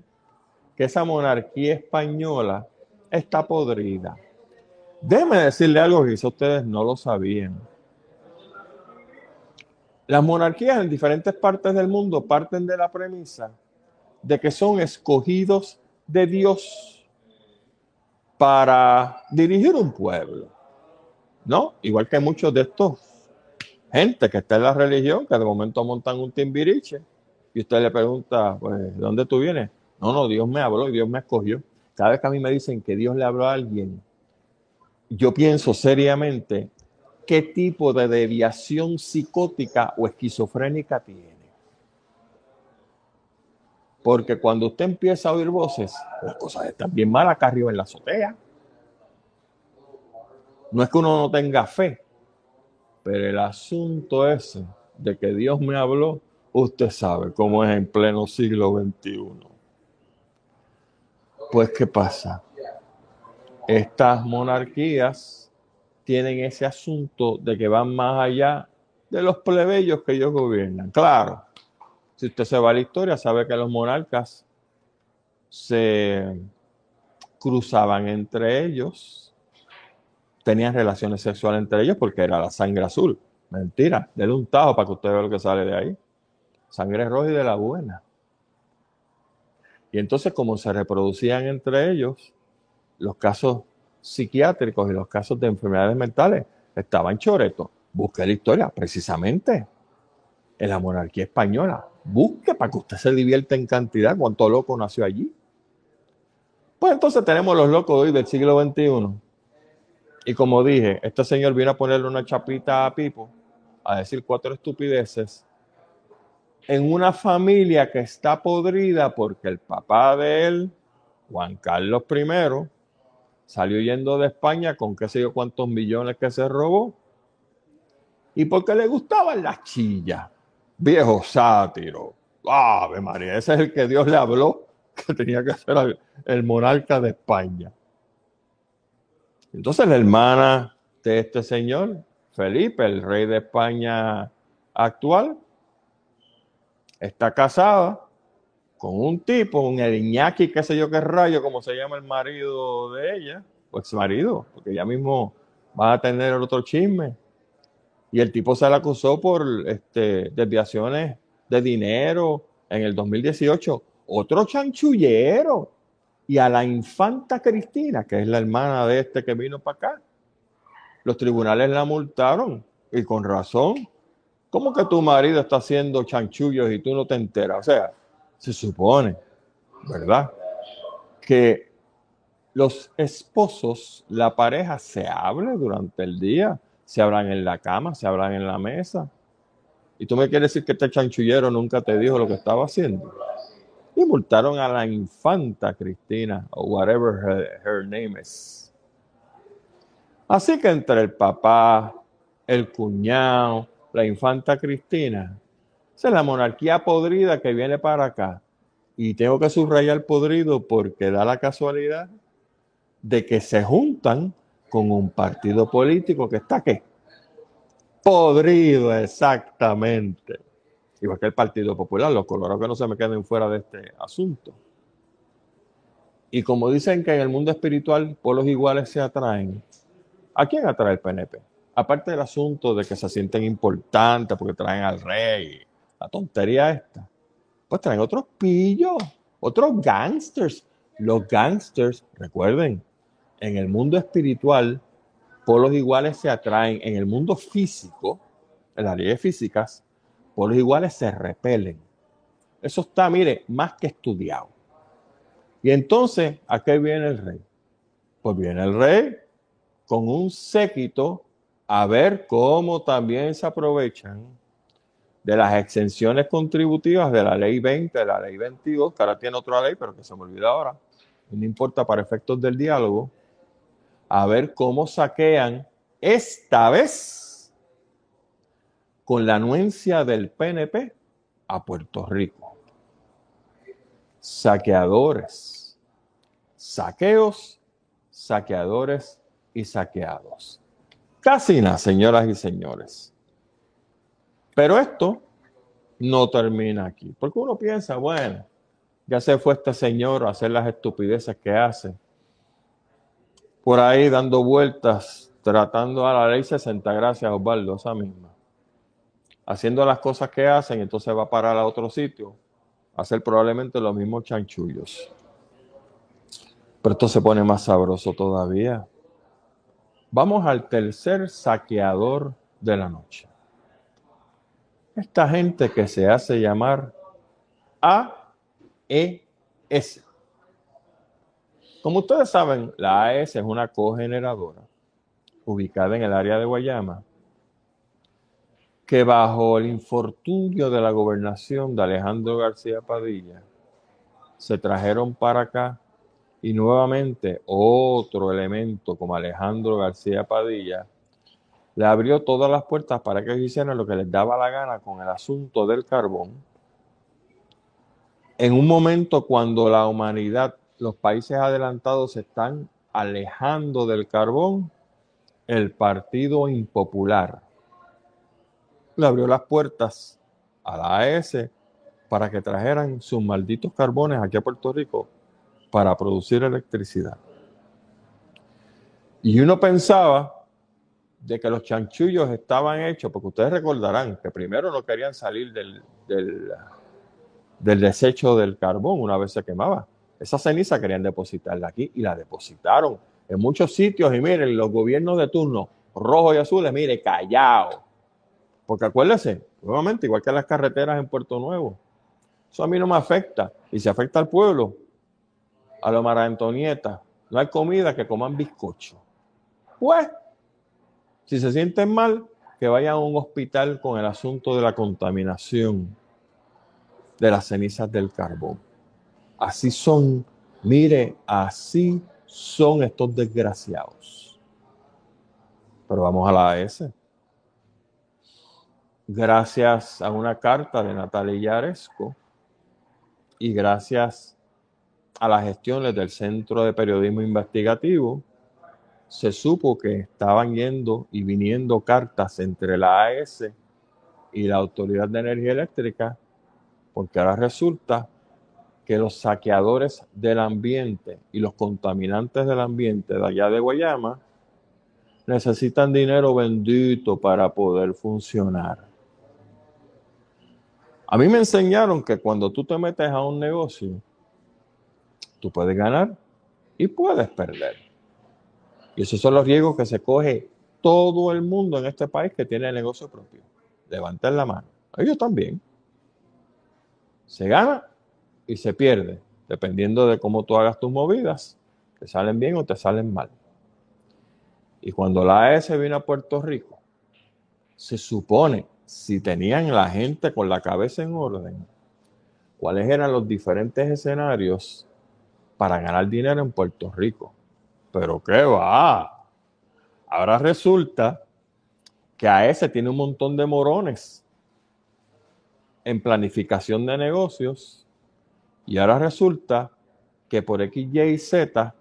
que esa monarquía española está podrida. Déjeme decirle algo que ustedes no lo sabían. Las monarquías en diferentes partes del mundo parten de la premisa de que son escogidos de Dios para dirigir un pueblo. ¿No? Igual que muchos de estos gente que está en la religión, que de momento montan un timbiriche, y usted le pregunta, pues, ¿de dónde tú vienes? No, no, Dios me habló y Dios me escogió. Cada vez que a mí me dicen que Dios le habló a alguien, yo pienso seriamente qué tipo de deviación psicótica o esquizofrénica tiene. Porque cuando usted empieza a oír voces, las cosas están bien mal acá arriba en la azotea. No es que uno no tenga fe, pero el asunto ese de que Dios me habló, usted sabe cómo es en pleno siglo XXI. Pues, ¿qué pasa? Estas monarquías tienen ese asunto de que van más allá de los plebeyos que ellos gobiernan. Claro, si usted se va a la historia, sabe que los monarcas se cruzaban entre ellos, tenían relaciones sexuales entre ellos porque era la sangre azul. Mentira, denle un tajo para que usted vea lo que sale de ahí. Sangre roja y de la buena. Y entonces, como se reproducían entre ellos, los casos psiquiátricos y los casos de enfermedades mentales estaban choretos. Busque la historia, precisamente en la monarquía española. Busque para que usted se divierta en cantidad cuánto loco nació allí. Pues entonces tenemos los locos hoy del siglo XXI. Y como dije, este señor vino a ponerle una chapita a Pipo, a decir cuatro estupideces, en una familia que está podrida porque el papá de él, Juan Carlos I, Salió yendo de España con qué sé yo cuántos millones que se robó. Y porque le gustaban las chillas. Viejo sátiro. Ave María, ese es el que Dios le habló que tenía que ser el monarca de España. Entonces la hermana de este señor, Felipe, el rey de España actual, está casada con un tipo, un Iñaki, qué sé yo qué rayo, como se llama el marido de ella, o ex marido, porque ya mismo va a tener otro chisme. Y el tipo se le acusó por este, desviaciones de dinero en el 2018. Otro chanchullero. Y a la infanta Cristina, que es la hermana de este que vino para acá, los tribunales la multaron y con razón. ¿Cómo que tu marido está haciendo chanchullos y tú no te enteras? O sea, se supone, ¿verdad? Que los esposos, la pareja se hable durante el día, se hablan en la cama, se hablan en la mesa. Y tú me quieres decir que este chanchullero nunca te dijo lo que estaba haciendo. Y multaron a la infanta Cristina, o whatever her, name is. Así que entre el papá, el cuñado, la infanta Cristina, esa es la monarquía podrida que viene para acá. Y tengo que subrayar podrido porque da la casualidad de que se juntan con un partido político que está qué? Podrido, exactamente. Igual que el Partido Popular, los colorados que no se me queden fuera de este asunto. Y como dicen que en el mundo espiritual pueblos iguales se atraen, ¿a quién atrae el PNP? Aparte del asunto de que se sienten importantes porque traen al rey, la tontería esta. Pues traen otros pillos, otros gangsters. Los gangsters, recuerden, en el mundo espiritual, polos iguales se atraen. En el mundo físico, en las leyes físicas, polos iguales se repelen. Eso está, mire, más que estudiado. Y entonces, ¿a qué viene el rey? Pues viene el rey con un séquito a ver cómo también se aprovechan de las exenciones contributivas de la ley 20, de la ley 22, que ahora tiene otra ley, pero que se me olvida ahora, no importa para efectos del diálogo, a ver cómo saquean esta vez con la anuencia del PNP a Puerto Rico. Saqueadores, saqueos, saqueadores y saqueados. Casi nada, señoras y señores. Pero esto no termina aquí, porque uno piensa, bueno, ya se fue este señor a hacer las estupideces que hace, por ahí dando vueltas, tratando a la ley 60, gracias Osvaldo, esa misma, haciendo las cosas que hacen, entonces va a parar a otro sitio, a hacer probablemente los mismos chanchullos. Pero esto se pone más sabroso todavía. Vamos al tercer saqueador de la noche. Esta gente que se hace llamar AES. Como ustedes saben, la AES es una cogeneradora ubicada en el área de Guayama, que bajo el infortunio de la gobernación de Alejandro García Padilla, se trajeron para acá y nuevamente otro elemento como Alejandro García Padilla le abrió todas las puertas para que hicieran lo que les daba la gana con el asunto del carbón. En un momento cuando la humanidad, los países adelantados se están alejando del carbón, el Partido Impopular le abrió las puertas a la AES para que trajeran sus malditos carbones aquí a Puerto Rico para producir electricidad. Y uno pensaba de que los chanchullos estaban hechos, porque ustedes recordarán que primero no querían salir del, del, desecho del carbón una vez se quemaba. Esa ceniza querían depositarla aquí y la depositaron en muchos sitios. Y miren, los gobiernos de turno, rojos y azules, mire, callado. Porque acuérdense, nuevamente, igual que las carreteras en Puerto Nuevo, eso a mí no me afecta y se afecta al pueblo, a los Mara Antonieta. No hay comida que coman bizcocho. Pues, si se sienten mal, que vayan a un hospital con el asunto de la contaminación de las cenizas del carbón. Así son, mire, así son estos desgraciados. Pero vamos a la AS. Gracias a una carta de Natalia Yaresco y gracias a las gestiones del Centro de Periodismo Investigativo, se supo que estaban yendo y viniendo cartas entre la AES y la Autoridad de Energía Eléctrica, porque ahora resulta que los saqueadores del ambiente y los contaminantes del ambiente de allá de Guayama necesitan dinero bendito para poder funcionar. A mí me enseñaron que cuando tú te metes a un negocio, tú puedes ganar y puedes perder. Y esos son los riesgos que se coge todo el mundo en este país que tiene el negocio propio. Levanten la mano. Ellos también. Se gana y se pierde, dependiendo de cómo tú hagas tus movidas. Te salen bien o te salen mal. Y cuando la AES vino a Puerto Rico, se supone, si tenían la gente con la cabeza en orden, cuáles eran los diferentes escenarios para ganar dinero en Puerto Rico. Pero qué va. Ahora resulta que a ese tiene un montón de morones en planificación de negocios y ahora resulta que por X, Y Z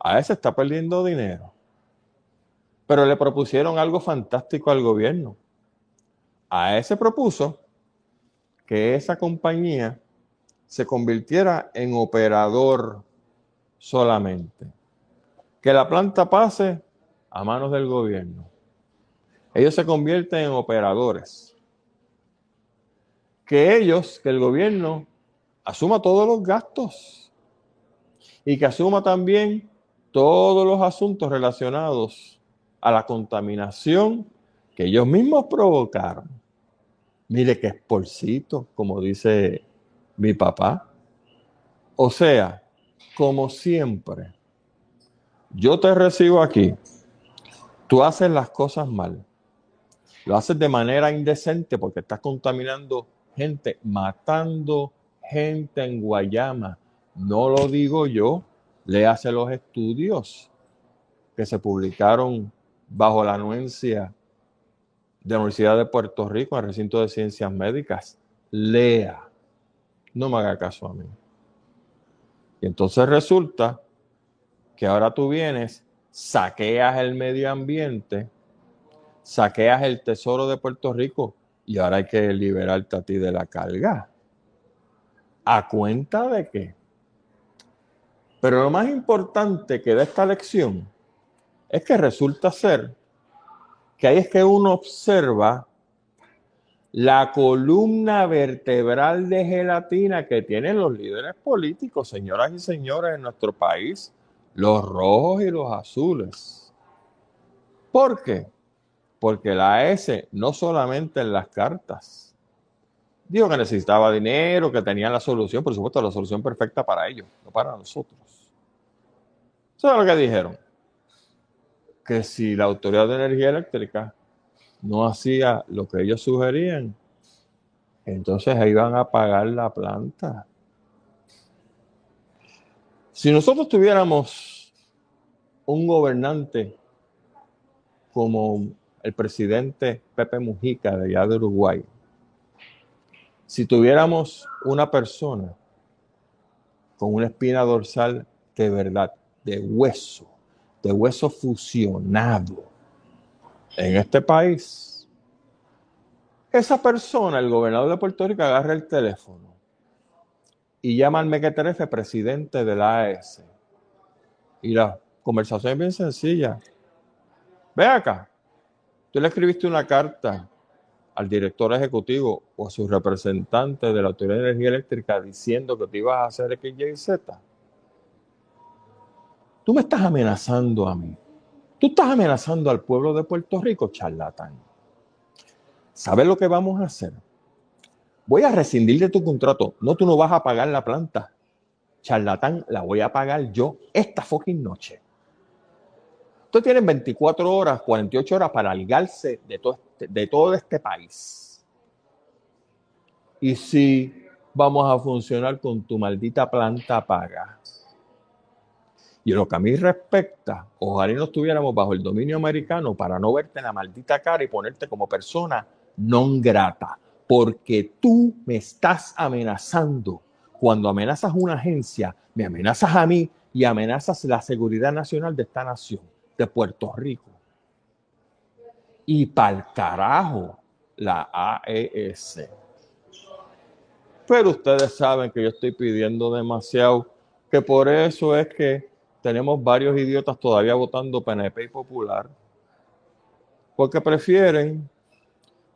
a ese está perdiendo dinero. Pero le propusieron algo fantástico al gobierno. A ese propuso que esa compañía se convirtiera en operador solamente que la planta pase a manos del gobierno. Ellos se convierten en operadores. Que ellos, que el gobierno asuma todos los gastos y que asuma también todos los asuntos relacionados a la contaminación que ellos mismos provocaron. Mire qué esporcito, como dice mi papá. O sea, como siempre, yo te recibo aquí, tú haces las cosas mal, lo haces de manera indecente porque estás contaminando gente, matando gente en Guayama. No lo digo yo, léase los estudios que se publicaron bajo la anuencia de la Universidad de Puerto Rico en el recinto de ciencias médicas. Lea, no me haga caso a mí. Y entonces resulta que ahora tú vienes, saqueas el medio ambiente, saqueas el tesoro de Puerto Rico y ahora hay que liberarte a ti de la carga. ¿A cuenta de qué? Pero lo más importante que de esta lección es que resulta ser que ahí es que uno observa la columna vertebral de gelatina que tienen los líderes políticos, señoras y señores, en nuestro país, los rojos y los azules. ¿Por qué? Porque la S no solamente en las cartas, dijo que necesitaba dinero, que tenían la solución, por supuesto, la solución perfecta para ellos, no para nosotros. ¿Sabes lo que dijeron? Que si la Autoridad de Energía Eléctrica no hacía lo que ellos sugerían, entonces iban a pagar la planta. Si nosotros tuviéramos un gobernante como el presidente Pepe Mujica de allá de Uruguay, si tuviéramos una persona con una espina dorsal de verdad, de hueso, de hueso fusionado en este país, esa persona, el gobernador de Puerto Rico, agarra el teléfono y llama al Mequeterefe presidente de la AES. Y la conversación es bien sencilla. Ve acá, tú le escribiste una carta al director ejecutivo o a su representante de la Autoridad de Energía Eléctrica diciendo que te ibas a hacer X, Y, Z. Tú me estás amenazando a mí. Tú estás amenazando al pueblo de Puerto Rico, charlatán. ¿Sabes lo que vamos a hacer? Voy a rescindir de tu contrato. No, tú no vas a pagar la planta. Charlatán, la voy a pagar yo esta fucking noche. Ustedes tienen 24 horas, 48 horas para ligarse de todo, este, de todo este país. Y si vamos a funcionar con tu maldita planta paga. Y lo que a mí respecta, ojalá no estuviéramos bajo el dominio americano para no verte en la maldita cara y ponerte como persona non grata. Porque tú me estás amenazando. Cuando amenazas una agencia, me amenazas a mí y amenazas la seguridad nacional de esta nación de Puerto Rico. Y para el carajo, la AES. Pero ustedes saben que yo estoy pidiendo demasiado, que por eso es que tenemos varios idiotas todavía votando PNP y Popular, porque prefieren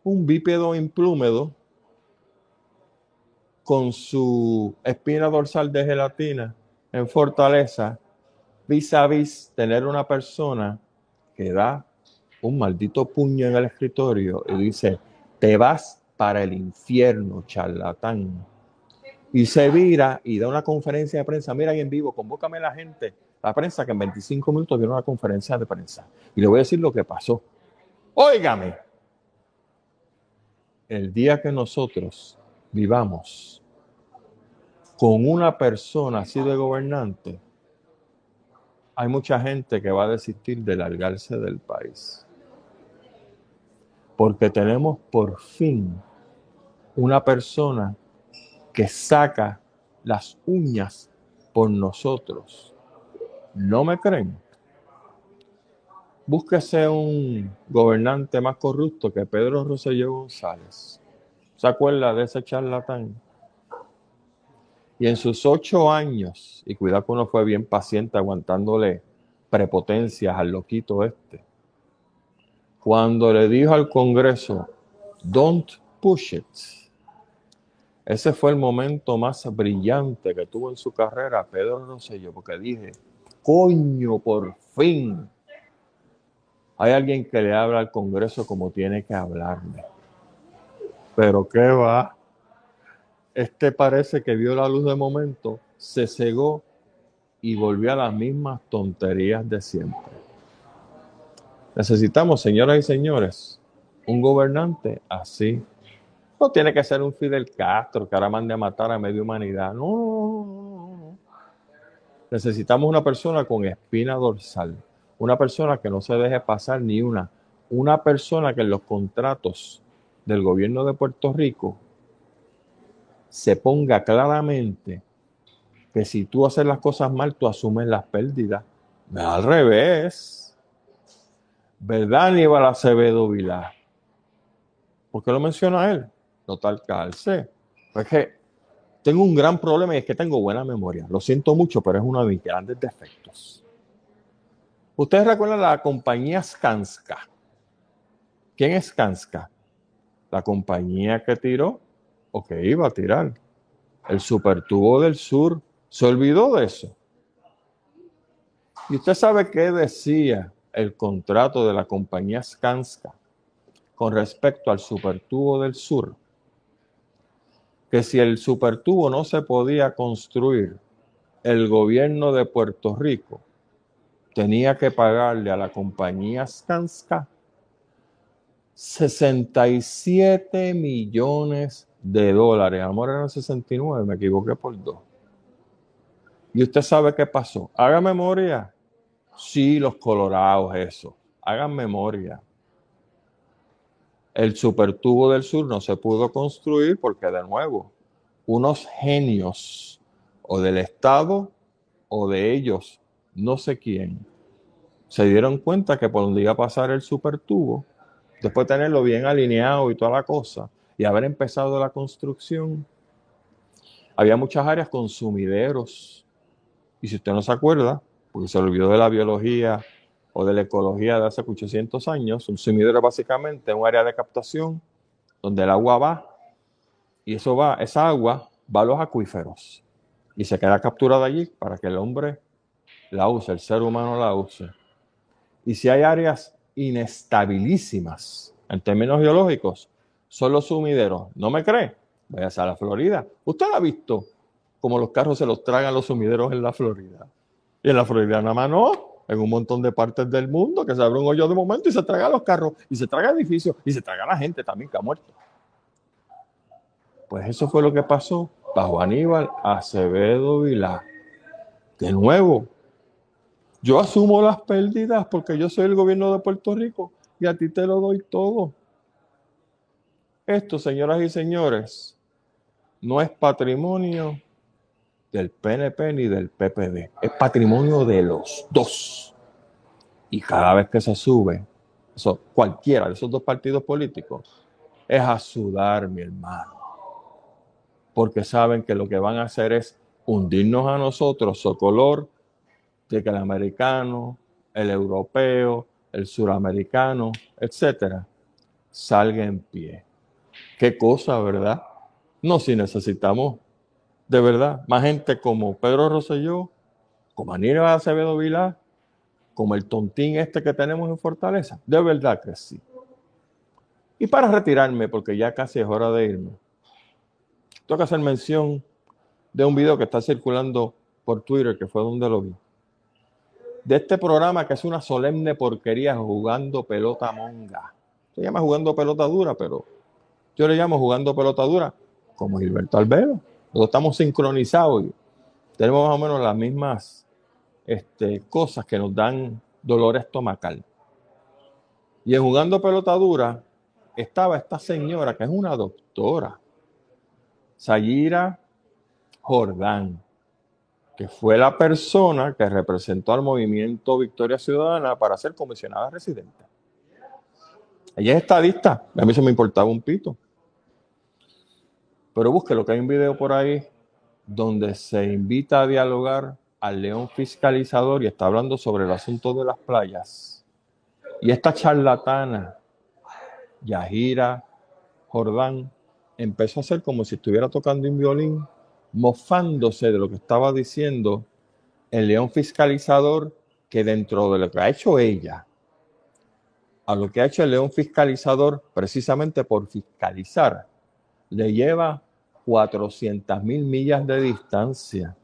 un bípedo implúmedo con su espina dorsal de gelatina en Fortaleza vis a vis tener una persona que da un maldito puño en el escritorio y dice, te vas para el infierno, charlatán. Y se vira y da una conferencia de prensa. Mira ahí en vivo, convócame a la gente, la prensa, que en 25 minutos dio una conferencia de prensa. Y le voy a decir lo que pasó. Óigame, el día que nosotros vivamos con una persona así de gobernante, hay mucha gente que va a desistir de largarse del país. Porque tenemos por fin una persona que saca las uñas por nosotros. ¿No me creen? Búsquese un gobernante más corrupto que Pedro Rosselló González. ¿Se acuerda de ese charlatán? Y en sus ocho años, y cuidado que uno fue bien paciente aguantándole prepotencias al loquito este, cuando le dijo al Congreso, don't push it, ese fue el momento más brillante que tuvo en su carrera Pedro Rosselló, porque dije, coño, por fin, hay alguien que le habla al Congreso como tiene que hablarle. Pero ¿qué va? Este parece que vio la luz de momento, se cegó y volvió a las mismas tonterías de siempre. Necesitamos, señoras y señores, un gobernante así. No tiene que ser un Fidel Castro que ahora mande a matar a media humanidad. No, Necesitamos una persona con espina dorsal. Una persona que no se deje pasar ni una. Una persona que en los contratos del gobierno de Puerto Rico se ponga claramente que si tú haces las cosas mal, tú asumes las pérdidas. Al revés. ¿Verdad, Aníbal Acevedo Vilar? ¿Por qué lo menciona él? Total calce. Pues que tengo un gran problema y es que tengo buena memoria. Lo siento mucho, pero es uno de mis grandes defectos. Ustedes recuerdan la compañía Skanska. ¿Quién es Skanska? la compañía que tiró o que iba a tirar. El supertubo del sur se olvidó de eso. Y usted sabe qué decía el contrato de la compañía Skanska con respecto al supertubo del sur. Que si el supertubo no se podía construir, el gobierno de Puerto Rico tenía que pagarle a la compañía Skanska 67 millones de dólares. Amor eran 69, me equivoqué por dos. Y usted sabe qué pasó. Haga memoria. Sí, los colorados, eso. Hagan memoria. El supertubo del sur no se pudo construir porque, de nuevo, unos genios o del Estado o de ellos, no sé quién, se dieron cuenta que por donde iba a pasar el supertubo, después de tenerlo bien alineado y toda la cosa, y haber empezado la construcción, había muchas áreas con sumideros. Y si usted no se acuerda, porque se olvidó de la biología o de la ecología de hace 800 años, un sumidero básicamente es un área de captación donde el agua va y eso va, esa agua va a los acuíferos y se queda capturada allí para que el hombre la use, el ser humano la use. Y si hay áreas inestabilísimas en términos geológicos, son los sumideros. ¿No me cree? Váyase a la Florida. ¿Usted ha visto cómo los carros se los tragan los sumideros en la Florida? Y en la Florida nada más no. En un montón de partes del mundo que se abre un hoyo de momento y se traga los carros y se traga edificios y se traga la gente también que ha muerto. Pues eso fue lo que pasó bajo Aníbal Acevedo Vilá. De nuevo, yo asumo las pérdidas porque yo soy el gobierno de Puerto Rico y a ti te lo doy todo. Esto, señoras y señores, no es patrimonio del PNP ni del PPD, es patrimonio de los dos. Y cada vez que se sube, eso, cualquiera de esos dos partidos políticos, es a sudar, mi hermano. Porque saben que lo que van a hacer es hundirnos a nosotros, color de que el americano, el europeo, el suramericano, etcétera, salga en pie. Qué cosa, ¿verdad? No si necesitamos de verdad más gente como Pedro Rosselló, como Aníbal Acevedo Vilá, como el tontín este que tenemos en Fortaleza. De verdad que sí. Y para retirarme, porque ya casi es hora de irme, tengo que hacer mención de un video que está circulando por Twitter, que fue donde lo vi de este programa que es una solemne porquería jugando pelota monga. Se llama jugando pelota dura, pero yo le llamo jugando pelota dura como Gilberto Albero. Nosotros estamos sincronizados y tenemos más o menos las mismas este, cosas que nos dan dolor estomacal. Y en jugando pelota dura estaba esta señora que es una doctora, Sayira Jordán que fue la persona que representó al movimiento Victoria Ciudadana para ser comisionada residente. Ella es estadista, a mí se me importaba un pito. Pero lo que hay un video por ahí donde se invita a dialogar al león fiscalizador y está hablando sobre el asunto de las playas. Y esta charlatana, Yahira Jordán, empezó a hacer como si estuviera tocando un violín mofándose de lo que estaba diciendo el león fiscalizador, que dentro de lo que ha hecho ella, a lo que ha hecho el león fiscalizador, precisamente por fiscalizar, le lleva 400 mil millas de distancia.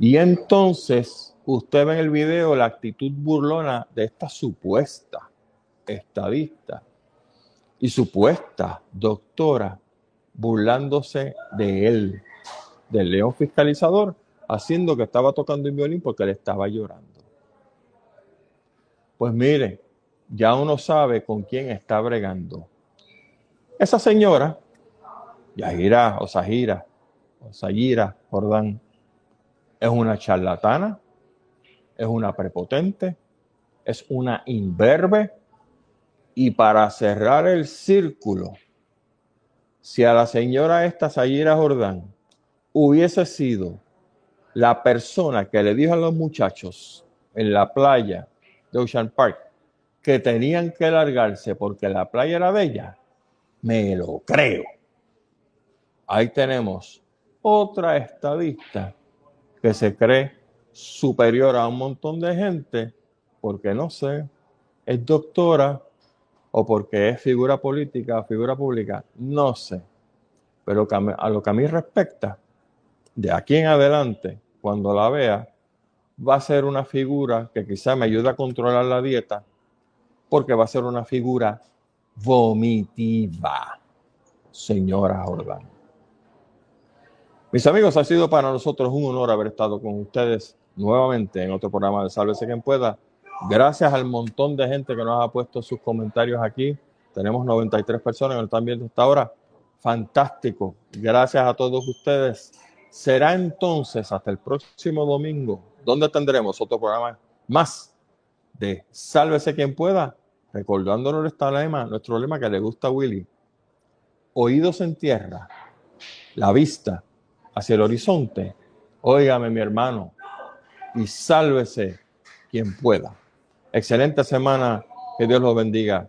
Y entonces usted ve en el video la actitud burlona de esta supuesta estadista y supuesta doctora burlándose de él, del león fiscalizador, haciendo que estaba tocando un violín porque él estaba llorando. Pues mire, ya uno sabe con quién está bregando. Esa señora, Yahira o Sahira, o Sayira Jordán, es una charlatana, es una prepotente, es una imberbe, y para cerrar el círculo, si a la señora esta Sayira Jordán hubiese sido la persona que le dijo a los muchachos en la playa de Ocean Park que tenían que largarse porque la playa era bella, Me lo creo. Ahí tenemos otra estadista que se cree superior a un montón de gente porque no sé, es doctora o porque es figura política, figura pública, no sé. Pero a lo que a mí respecta, de aquí en adelante, cuando la vea, va a ser una figura que quizá me ayude a controlar la dieta, porque va a ser una figura vomitiva, señora Jordán. Mis amigos, ha sido para nosotros un honor haber estado con ustedes nuevamente en otro programa de Sálvese quien pueda. Gracias al montón de gente que nos ha puesto sus comentarios aquí. Tenemos 93 personas que nos están viendo hasta ahora. Fantástico. Gracias a todos ustedes. Será entonces hasta el próximo domingo, donde tendremos otro programa más de Sálvese quien pueda, recordándonos nuestro lema, nuestro lema que le gusta a Willy. Oídos en tierra, la vista hacia el horizonte, óigame mi hermano, y sálvese quien pueda. Excelente semana, que Dios los bendiga.